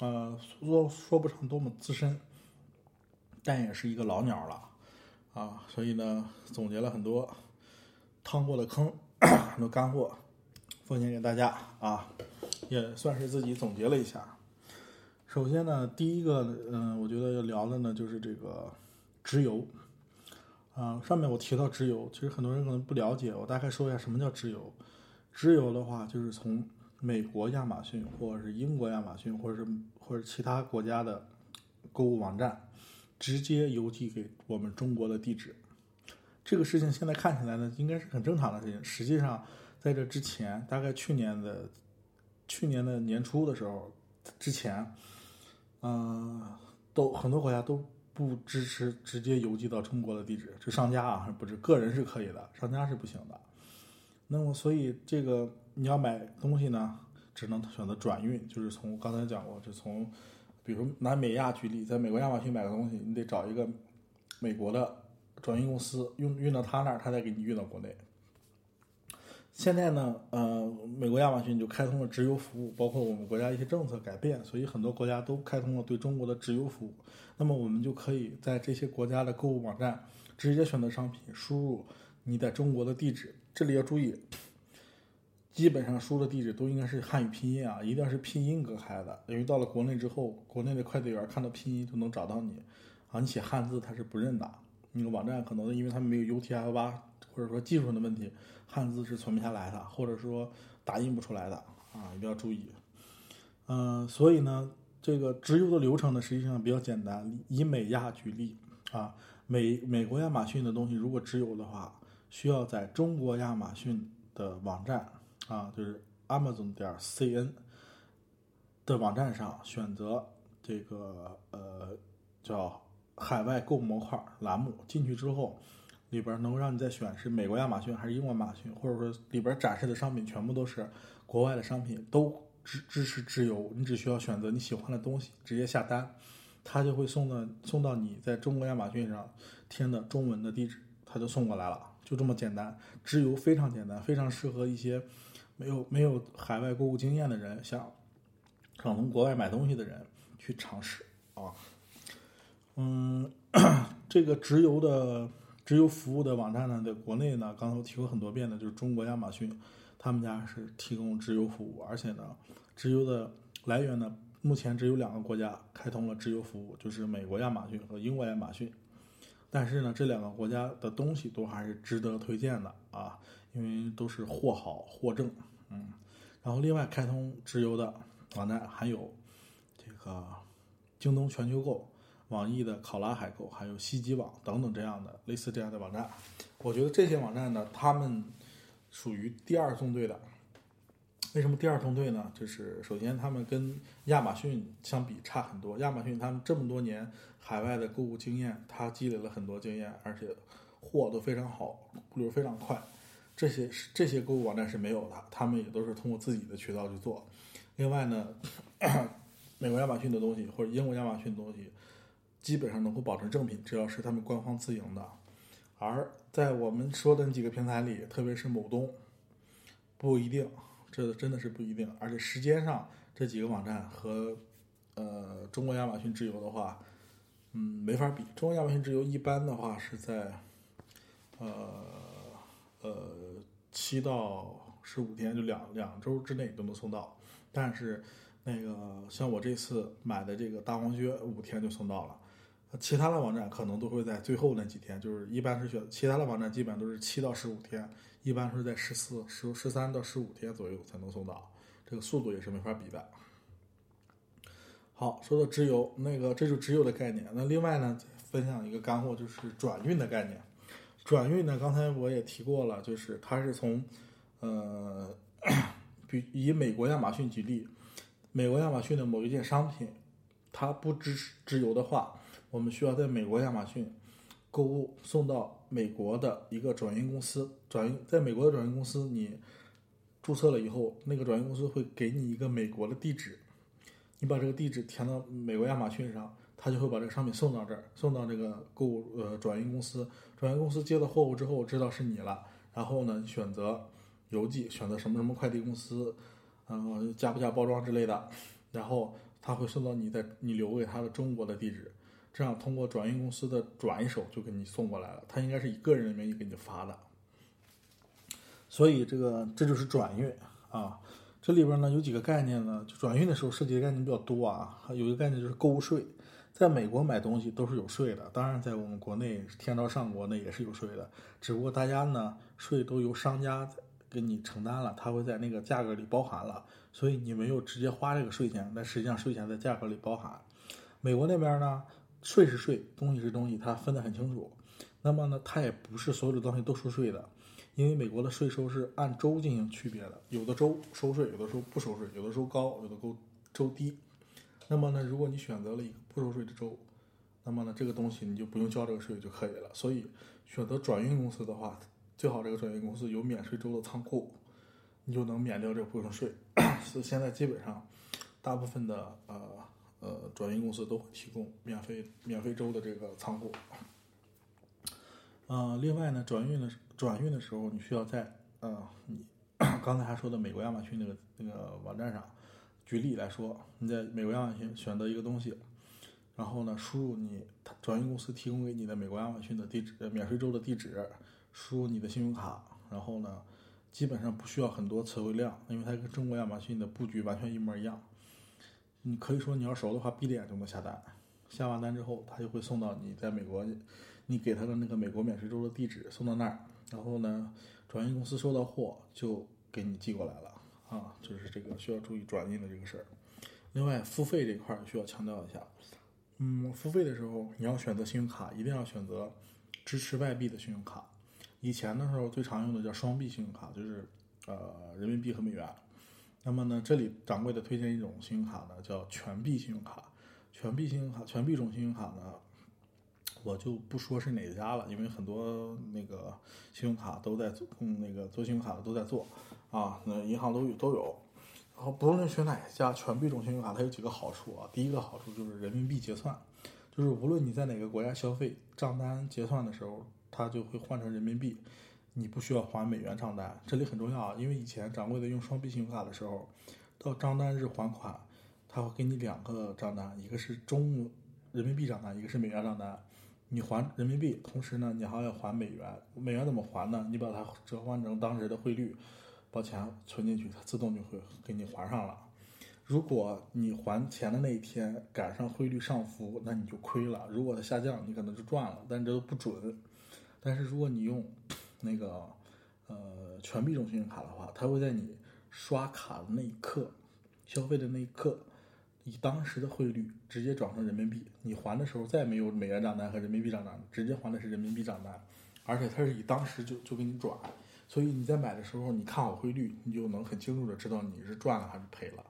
呃，说说不上多么资深，但也是一个老鸟了啊。所以呢，总结了很多趟过的坑，<clears throat> 很多干货，奉献给大家啊，也算是自己总结了一下。首先呢，第一个，嗯，我觉得要聊的呢，就是这个直邮。啊，上面我提到直邮，其实很多人可能不了解，我大概说一下什么叫直邮。直邮的话，就是从美国亚马逊，或者是英国亚马逊，或者是或者其他国家的购物网站，直接邮寄给我们中国的地址。这个事情现在看起来呢，应该是很正常的事情。实际上，在这之前，大概去年的去年的年初的时候之前，嗯，都很多国家都不支持直接邮寄到中国的地址。这商家啊，不是个人是可以的，商家是不行的。那么，所以这个你要买东西呢，只能选择转运，就是从刚才讲过，就从，比如拿美亚举例，在美国亚马逊买个东西，你得找一个美国的转运公司，运运到他那儿，他再给你运到国内。现在呢，呃，美国亚马逊就开通了直邮服务，包括我们国家一些政策改变，所以很多国家都开通了对中国的直邮服务。那么我们就可以在这些国家的购物网站直接选择商品，输入你在中国的地址。这里要注意，基本上输的地址都应该是汉语拼音啊，一定要是拼音隔开的。因为到了国内之后，国内的快递员看到拼音就能找到你，啊，你写汉字他是不认的。那个网站可能因为他们没有 UTF 八，或者说技术上的问题，汉字是存不下来的，或者说打印不出来的啊，一定要注意。嗯，所以呢，这个直邮的流程呢，实际上比较简单。以美亚举例啊，美美国亚马逊的东西如果直邮的话。需要在中国亚马逊的网站啊，就是 Amazon 点 cn 的网站上选择这个呃叫海外购模块栏目，进去之后，里边能够让你再选是美国亚马逊还是英国亚马逊，或者说里边展示的商品全部都是国外的商品，都支支持直邮，你只需要选择你喜欢的东西，直接下单，它就会送到送到你在中国亚马逊上填的中文的地址，它就送过来了。就这么简单，直邮非常简单，非常适合一些没有没有海外购物经验的人，想想从国外买东西的人去尝试啊。嗯，<coughs> 这个直邮的直邮服务的网站呢，在国内呢，刚才我提过很多遍的，就是中国亚马逊，他们家是提供直邮服务，而且呢，直邮的来源呢，目前只有两个国家开通了直邮服务，就是美国亚马逊和英国亚马逊。但是呢，这两个国家的东西都还是值得推荐的啊，因为都是货好货正，嗯。然后另外开通直邮的网站还有这个京东全球购、网易的考拉海购，还有西极网等等这样的类似这样的网站。我觉得这些网站呢，他们属于第二纵队的。为什么第二纵队呢？就是首先他们跟亚马逊相比差很多。亚马逊他们这么多年海外的购物经验，他积累了很多经验，而且货都非常好，物流非常快。这些这些购物网站是没有的，他们也都是通过自己的渠道去做。另外呢，<coughs> 美国亚马逊的东西或者英国亚马逊的东西，基本上能够保证正品，只要是他们官方自营的。而在我们说的那几个平台里，特别是某东，不一定。这真的是不一定，而且时间上这几个网站和呃中国亚马逊直邮的话，嗯，没法比。中国亚马逊直邮一般的话是在呃呃七到十五天，就两两周之内都能送到。但是那个像我这次买的这个大黄靴，五天就送到了。其他的网站可能都会在最后那几天，就是一般是选其他的网站基本上都是七到十五天。一般是在十四、十十三到十五天左右才能送到，这个速度也是没法比的。好，说到直邮，那个这就直邮的概念。那另外呢，分享一个干货，就是转运的概念。转运呢，刚才我也提过了，就是它是从，呃，比以美国亚马逊举例，美国亚马逊的某一件商品，它不支持直邮的话，我们需要在美国亚马逊购物送到美国的一个转运公司，转运在美国的转运公司你注册了以后，那个转运公司会给你一个美国的地址，你把这个地址填到美国亚马逊上。他就会把这个商品送到这儿，送到这个购物呃转运公司，转运公司接到货物之后知道是你了，然后呢选择邮寄，选择什么什么快递公司，嗯加不加包装之类的，然后他会送到你在你留给他的中国的地址，这样通过转运公司的转手就给你送过来了，他应该是以个人的名义给你发的，所以这个这就是转运啊，这里边呢有几个概念呢，就转运的时候涉及的概念比较多啊，有一个概念就是购物税。在美国买东西都是有税的，当然在我们国内天朝上国那也是有税的，只不过大家呢税都由商家给你承担了，他会在那个价格里包含了，所以你没有直接花这个税钱，但实际上税钱在价格里包含。美国那边呢税是税，东西是东西，它分得很清楚。那么呢，它也不是所有的东西都收税的，因为美国的税收是按州进行区别的，有的州收税，有的州不收税，有的州高，有的州州低。那么呢，如果你选择了一个不收税的州，那么呢，这个东西你就不用交这个税就可以了。所以，选择转运公司的话，最好这个转运公司有免税州的仓库，你就能免掉这部分税。<coughs> 是现在基本上，大部分的呃呃转运公司都会提供免费免费州的这个仓库。呃，另外呢，转运的转运的时候，你需要在呃你刚才还说的美国亚马逊那个那个网站上。举例来说，你在美国亚马逊选择一个东西，然后呢，输入你转运公司提供给你的美国亚马逊的地址，呃免税州的地址，输入你的信用卡，然后呢，基本上不需要很多词汇量，因为它跟中国亚马逊的布局完全一模一样。你可以说你要熟的话，闭着眼就能下单。下完单之后，他就会送到你在美国，你给他的那个美国免税州的地址，送到那儿，然后呢，转运公司收到货就给你寄过来了。啊，就是这个需要注意转运的这个事儿。另外，付费这块儿需要强调一下，嗯，付费的时候你要选择信用卡，一定要选择支持外币的信用卡。以前的时候最常用的叫双币信用卡，就是呃人民币和美元。那么呢，这里掌柜的推荐一种信用卡呢，叫全币信用卡。全币信用卡，全币种信用卡呢，我就不说是哪家了，因为很多那个信用卡都在做嗯那个做信用卡的都在做。啊，那银行都有都有，然后不论选哪家全币种信用卡，它有几个好处啊。第一个好处就是人民币结算，就是无论你在哪个国家消费，账单结算的时候，它就会换成人民币，你不需要还美元账单。这里很重要啊，因为以前掌柜的用双币信用卡的时候，到账单日还款，他会给你两个账单，一个是中人民币账单，一个是美元账单。你还人民币，同时呢，你还要还美元。美元怎么还呢？你把它折换成当时的汇率。把钱存进去，它自动就会给你还上了。如果你还钱的那一天赶上汇率上浮，那你就亏了；如果它下降，你可能就赚了。但这都不准。但是如果你用那个呃全币种信用卡的话，它会在你刷卡的那一刻、消费的那一刻，以当时的汇率直接转成人民币。你还的时候再没有美元账单和人民币账单，直接还的是人民币账单，而且它是以当时就就给你转。所以你在买的时候，你看好汇率，你就能很清楚的知道你是赚了还是赔了，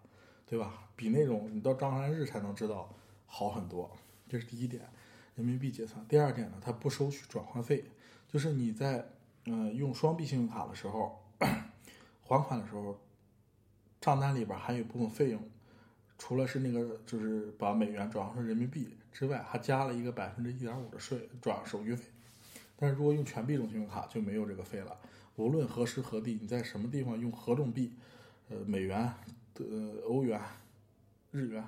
对吧？比那种你到账单日才能知道好很多。这是第一点，人民币结算。第二点呢，它不收取转换费，就是你在嗯用双币信用卡的时候，还款的时候，账单里边还有一部分费用，除了是那个就是把美元转换成人民币之外，还加了一个百分之一点五的税转手续费。但是如果用全币种信用卡就没有这个费了。无论何时何地，你在什么地方用何种币，呃，美元、呃，欧元、日元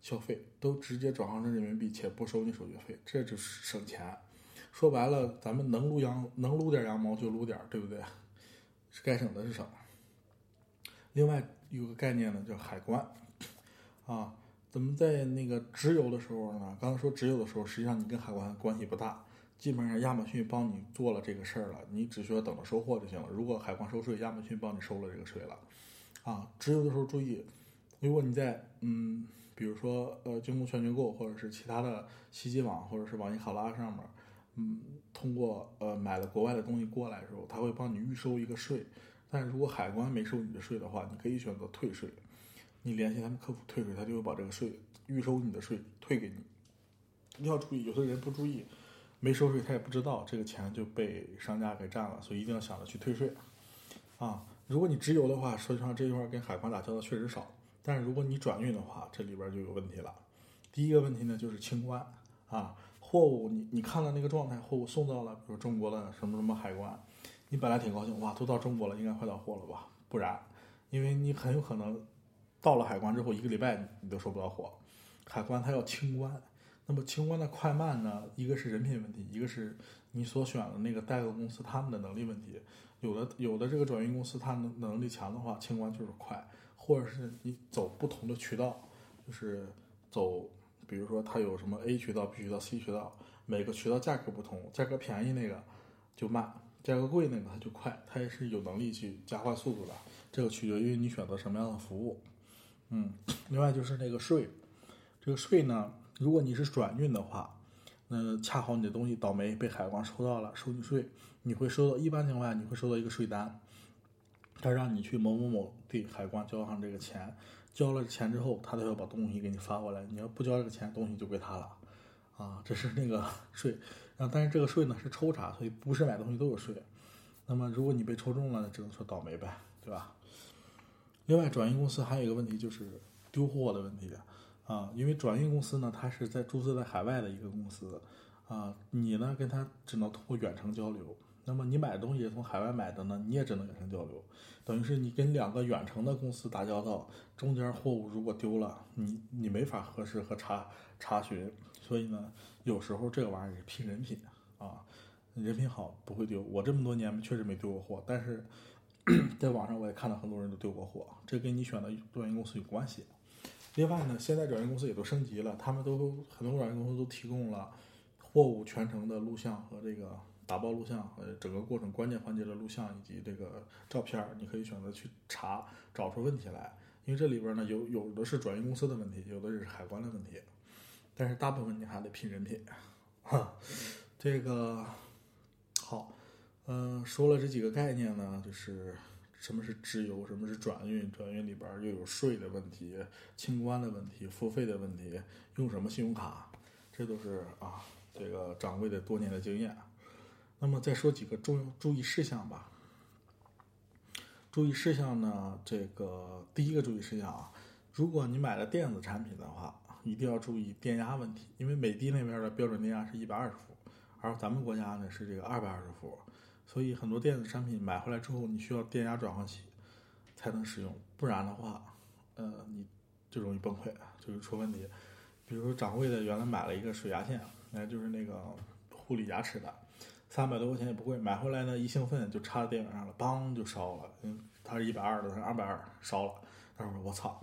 消费，都直接转换成人民币，且不收你手续费，这就是省钱。说白了，咱们能撸羊能撸点羊毛就撸点，对不对？是该省的是省。另外有个概念呢，叫海关啊。咱们在那个直邮的时候呢，刚才说直邮的时候，实际上你跟海关关系不大。基本上亚马逊帮你做了这个事儿了，你只需要等着收货就行了。如果海关收税，亚马逊帮你收了这个税了。啊，直邮的时候注意，如果你在嗯，比如说呃京东全球购或者是其他的西极网或者是网易考拉上面，嗯，通过呃买了国外的东西过来的时候，他会帮你预收一个税。但是如果海关没收你的税的话，你可以选择退税。你联系他们客服退税，他就会把这个税预收你的税退给你。你要注意，有的人不注意，没收税他也不知道，这个钱就被商家给占了，所以一定要想着去退税。啊，如果你直邮的话，实际上这一块跟海关打交道确实少。但是如果你转运的话，这里边就有问题了。第一个问题呢，就是清关啊，货物你你看到那个状态，货物送到了，比如中国的什么什么海关，你本来挺高兴，哇，都到中国了，应该快到货了吧？不然，因为你很有可能到了海关之后一个礼拜你都收不到货，海关它要清关。那么清关的快慢呢，一个是人品问题，一个是你所选的那个代购公司他们的能力问题。有的有的这个转运公司，它能能力强的话，清关就是快；或者是你走不同的渠道，就是走，比如说它有什么 A 渠道、B 渠道、C 渠道，每个渠道价格不同，价格便宜那个就慢，价格贵那个它就快，它也是有能力去加快速度的。这个取决于你选择什么样的服务。嗯，另外就是那个税，这个税呢，如果你是转运的话。那恰好你的东西倒霉被海关收到了，收你税，你会收到一般情况下你会收到一个税单，他让你去某某某地海关交上这个钱，交了钱之后，他都要把东西给你发过来，你要不交这个钱，东西就归他了，啊，这是那个 <laughs> 税，啊，但是这个税呢是抽查，所以不是买东西都有税，那么如果你被抽中了，只能说倒霉呗，对吧？另外，转运公司还有一个问题就是丢货的问题。啊，因为转运公司呢，它是在注册在海外的一个公司，啊，你呢跟他只能通过远程交流。那么你买东西从海外买的呢，你也只能远程交流，等于是你跟两个远程的公司打交道，中间货物如果丢了，你你没法核实和查查询。所以呢，有时候这个玩意儿是拼人品啊，人品好不会丢。我这么多年确实没丢过货，但是 <clears throat> 在网上我也看到很多人都丢过货，这跟你选的转运公司有关系。另外呢，现在转运公司也都升级了，他们都很多转运公司都提供了货物全程的录像和这个打包录像和整个过程关键环节的录像以及这个照片，你可以选择去查找出问题来。因为这里边呢有有的是转运公司的问题，有的是海关的问题，但是大部分你还得拼人品。哈，<laughs> 这个好，嗯，说了这几个概念呢，就是。什么是直邮？什么是转运？转运里边又有税的问题、清关的问题、付费的问题，用什么信用卡？这都是啊，这个掌柜的多年的经验。那么再说几个重注意事项吧。注意事项呢，这个第一个注意事项啊，如果你买了电子产品的话，一定要注意电压问题，因为美的那边的标准电压是一百二十伏，而咱们国家呢是这个二百二十伏。所以很多电子产品买回来之后，你需要电压转换器才能使用，不然的话，呃，你就容易崩溃，就是出问题。比如说掌柜的原来买了一个水牙线，那就是那个护理牙齿的，三百多块钱也不贵，买回来呢一兴奋就插在电源上了，梆就烧了。嗯，它是一百二的，是二百二，烧了。他说我操，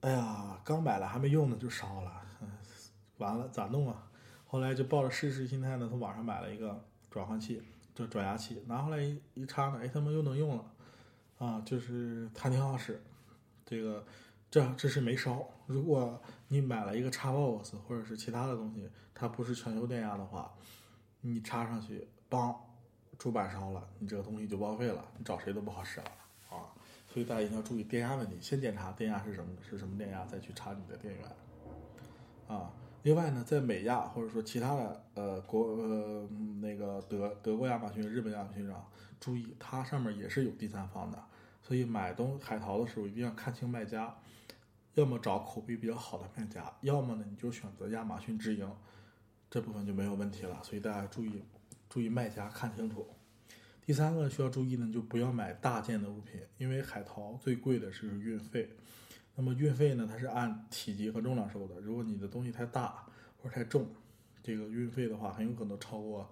哎呀，刚买了还没用呢就烧了，嗯，完了咋弄啊？后来就抱着试试心态呢，从网上买了一个转换器。这转压器拿回来一一插呢，哎，他们又能用了，啊，就是它挺好使。这个这这是没烧。如果你买了一个叉 box 或者是其他的东西，它不是全球电压的话，你插上去，梆，主板烧了，你这个东西就报废了，你找谁都不好使了啊。所以大家一定要注意电压问题，先检查电压是什么是什么电压，再去插你的电源，啊。另外呢，在美亚或者说其他的呃国呃那个德德国亚马逊、日本亚马逊上，注意它上面也是有第三方的，所以买东海淘的时候一定要看清卖家，要么找口碑比较好的卖家，要么呢你就选择亚马逊直营，这部分就没有问题了。所以大家注意注意卖家看清楚。第三个需要注意呢，就不要买大件的物品，因为海淘最贵的是运费。那么运费呢？它是按体积和重量收的。如果你的东西太大或者太重，这个运费的话很有可能超过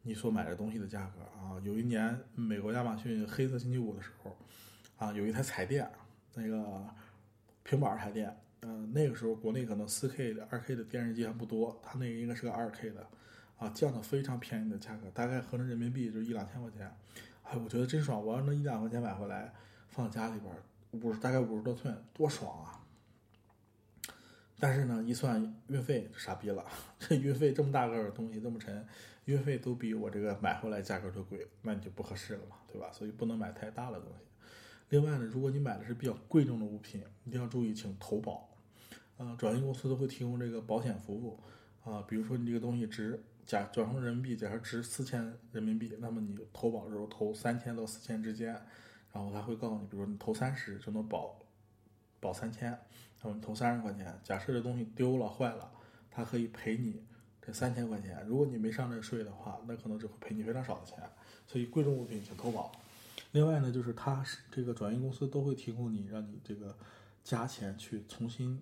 你所买的东西的价格啊。有一年美国亚马逊黑色星期五的时候，啊，有一台彩电，那个平板彩电，嗯，那个时候国内可能四 K 的、二 K 的电视机还不多，它那个应该是个二 K 的，啊，降到非常便宜的价格，大概合成人民币就一两千块钱。哎，我觉得真爽，我要能一两块钱买回来放家里边。五十大概五十多寸，多爽啊！但是呢，一算运费，傻逼了。<laughs> 这运费这么大个的东西这么沉，运费都比我这个买回来价格都贵，那你就不合适了嘛，对吧？所以不能买太大的东西。另外呢，如果你买的是比较贵重的物品，一定要注意请投保。呃，转运公司都会提供这个保险服务啊，比如说你这个东西值假转成人民币，假设值四千人民币，那么你投保的时候投三千到四千之间，然后他会告诉你，比如说你投三十就能保保三千，然后你投三十块钱，假设这东西丢了坏了，他可以赔你这三千块钱。如果你没上这税的话，那可能只会赔你非常少的钱。所以贵重物品请投保。另外呢，就是他是这个转运公司都会提供你，让你这个加钱去重新，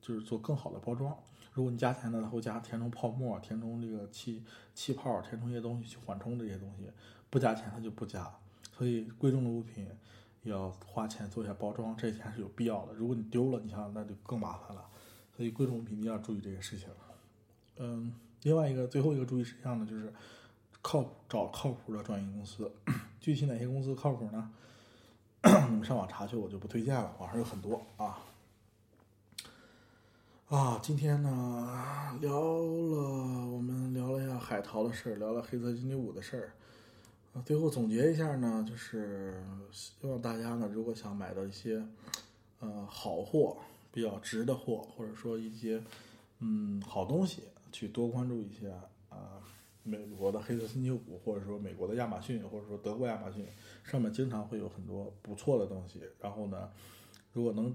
就是做更好的包装。如果你加钱呢，它会加填充泡沫、填充这个气气泡、填充一些东西去缓冲这些东西。不加钱它就不加。所以贵重的物品要花钱做一下包装，这些还是有必要的。如果你丢了，你想那就更麻烦了。所以贵重物品一定要注意这个事情。嗯，另外一个最后一个注意事项呢，就是靠找靠谱的转运公司。具体哪些公司靠谱呢？<coughs> 你们上网查去，我就不推荐了。网上有很多啊。啊，今天呢聊了，我们聊了一下海淘的事儿，聊了黑色星期五的事儿。啊，最后总结一下呢，就是希望大家呢，如果想买到一些呃好货、比较值的货，或者说一些嗯好东西，去多关注一下啊。美国的黑色星期五，或者说美国的亚马逊，或者说德国亚马逊，上面经常会有很多不错的东西。然后呢，如果能，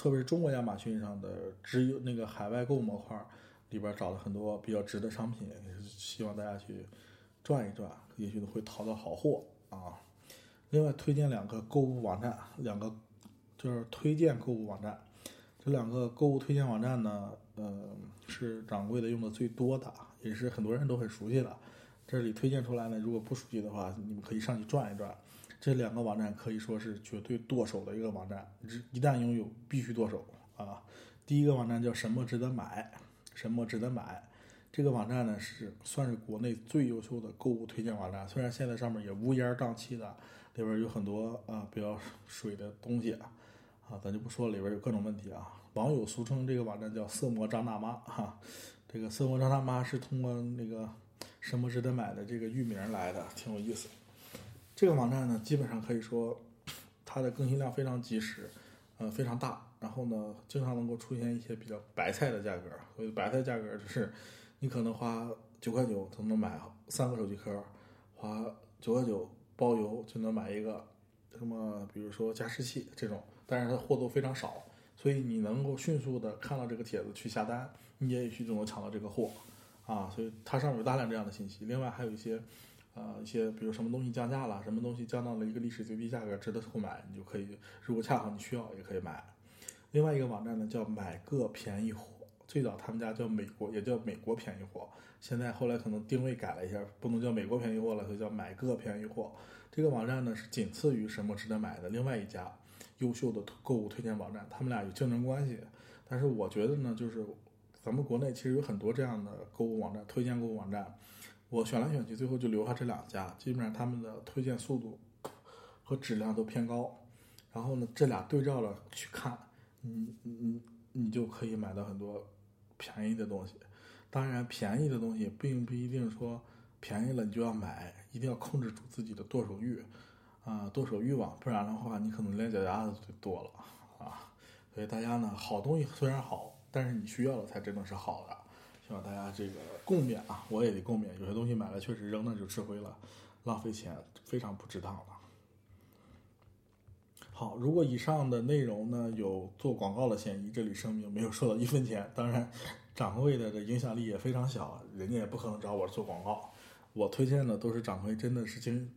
特别是中国亚马逊上的只有那个海外购物模块里边找了很多比较值的商品，希望大家去转一转，也许会淘到好货啊。另外推荐两个购物网站，两个就是推荐购物网站。这两个购物推荐网站呢，呃，是掌柜的用的最多的。也是很多人都很熟悉的，这里推荐出来呢。如果不熟悉的话，你们可以上去转一转。这两个网站可以说是绝对剁手的一个网站，一旦拥有必须剁手啊。第一个网站叫什么值得买，什么值得买。这个网站呢是算是国内最优秀的购物推荐网站，虽然现在上面也乌烟瘴气的，里边有很多啊比较水的东西啊，啊咱就不说里边有各种问题啊。网友俗称这个网站叫“色魔张大妈”哈。这个色魔张大妈是通过那个什么值得买的这个域名来的，挺有意思。这个网站呢，基本上可以说它的更新量非常及时，呃，非常大。然后呢，经常能够出现一些比较白菜的价格。所以白菜价格就是你可能花九块九就能买三个手机壳，花九块九包邮就能买一个什么，比如说加湿器这种，但是它货都非常少，所以你能够迅速的看到这个帖子去下单。你也许就能抢到这个货，啊，所以它上面有大量这样的信息。另外还有一些，呃，一些比如什么东西降价了，什么东西降到了一个历史最低价格，值得购买，你就可以，如果恰好你需要，也可以买。另外一个网站呢叫买个便宜货，最早他们家叫美国，也叫美国便宜货，现在后来可能定位改了一下，不能叫美国便宜货了，就叫买个便宜货。这个网站呢是仅次于什么值得买的另外一家优秀的购物推荐网站，他们俩有竞争关系。但是我觉得呢，就是。咱们国内其实有很多这样的购物网站，推荐购物网站，我选来选去，最后就留下这两家，基本上他们的推荐速度和质量都偏高。然后呢，这俩对照了去看，你你你就可以买到很多便宜的东西。当然，便宜的东西并不一定说便宜了你就要买，一定要控制住自己的剁手欲啊，剁手欲望，不然的话你可能连脚丫子都剁了啊。所以大家呢，好东西虽然好。但是你需要的才真的是好的，希望大家这个共勉啊，我也得共勉。有些东西买了确实扔那就吃灰了，浪费钱，非常不值当的。好，如果以上的内容呢有做广告的嫌疑，这里声明没有收到一分钱。当然，掌柜的这影响力也非常小，人家也不可能找我做广告。我推荐的都是掌柜真的是经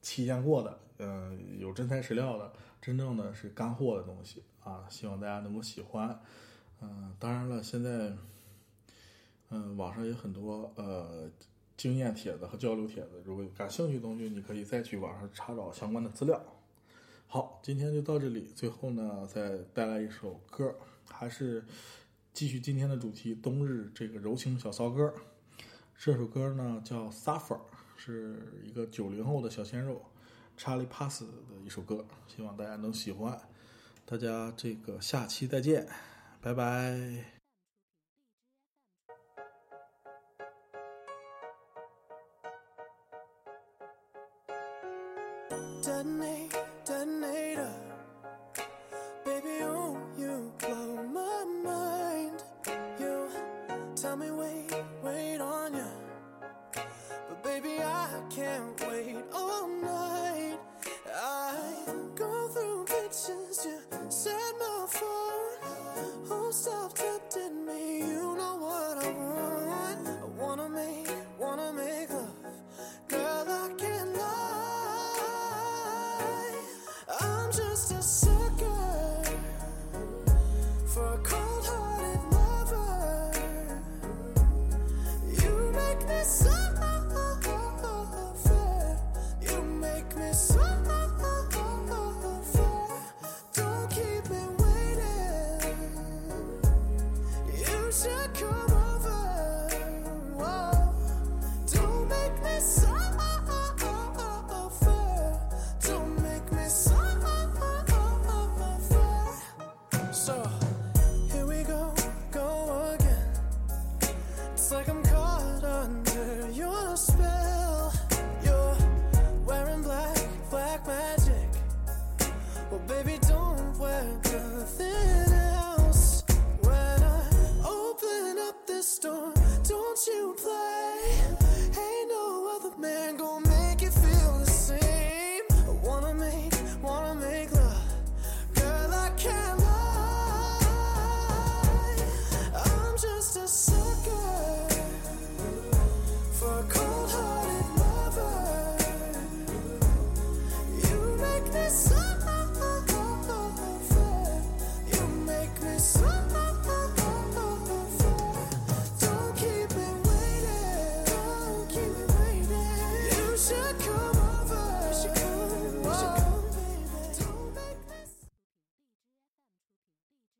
体验过的，嗯，有真材实料的，真正的是干货的东西啊，希望大家能够喜欢。嗯，当然了，现在，嗯，网上有很多呃经验帖子和交流帖子，如果有感兴趣的东西，你可以再去网上查找相关的资料。好，今天就到这里，最后呢，再带来一首歌，还是继续今天的主题——冬日这个柔情小骚歌。这首歌呢叫《Suffer》，是一个九零后的小鲜肉查理·帕斯的一首歌，希望大家能喜欢。大家这个下期再见。拜拜。detonate, detonator. Baby, oh, you blow my mind. You tell me wait, wait on ya. But baby, I can't wait all night. I go through pictures you say. To so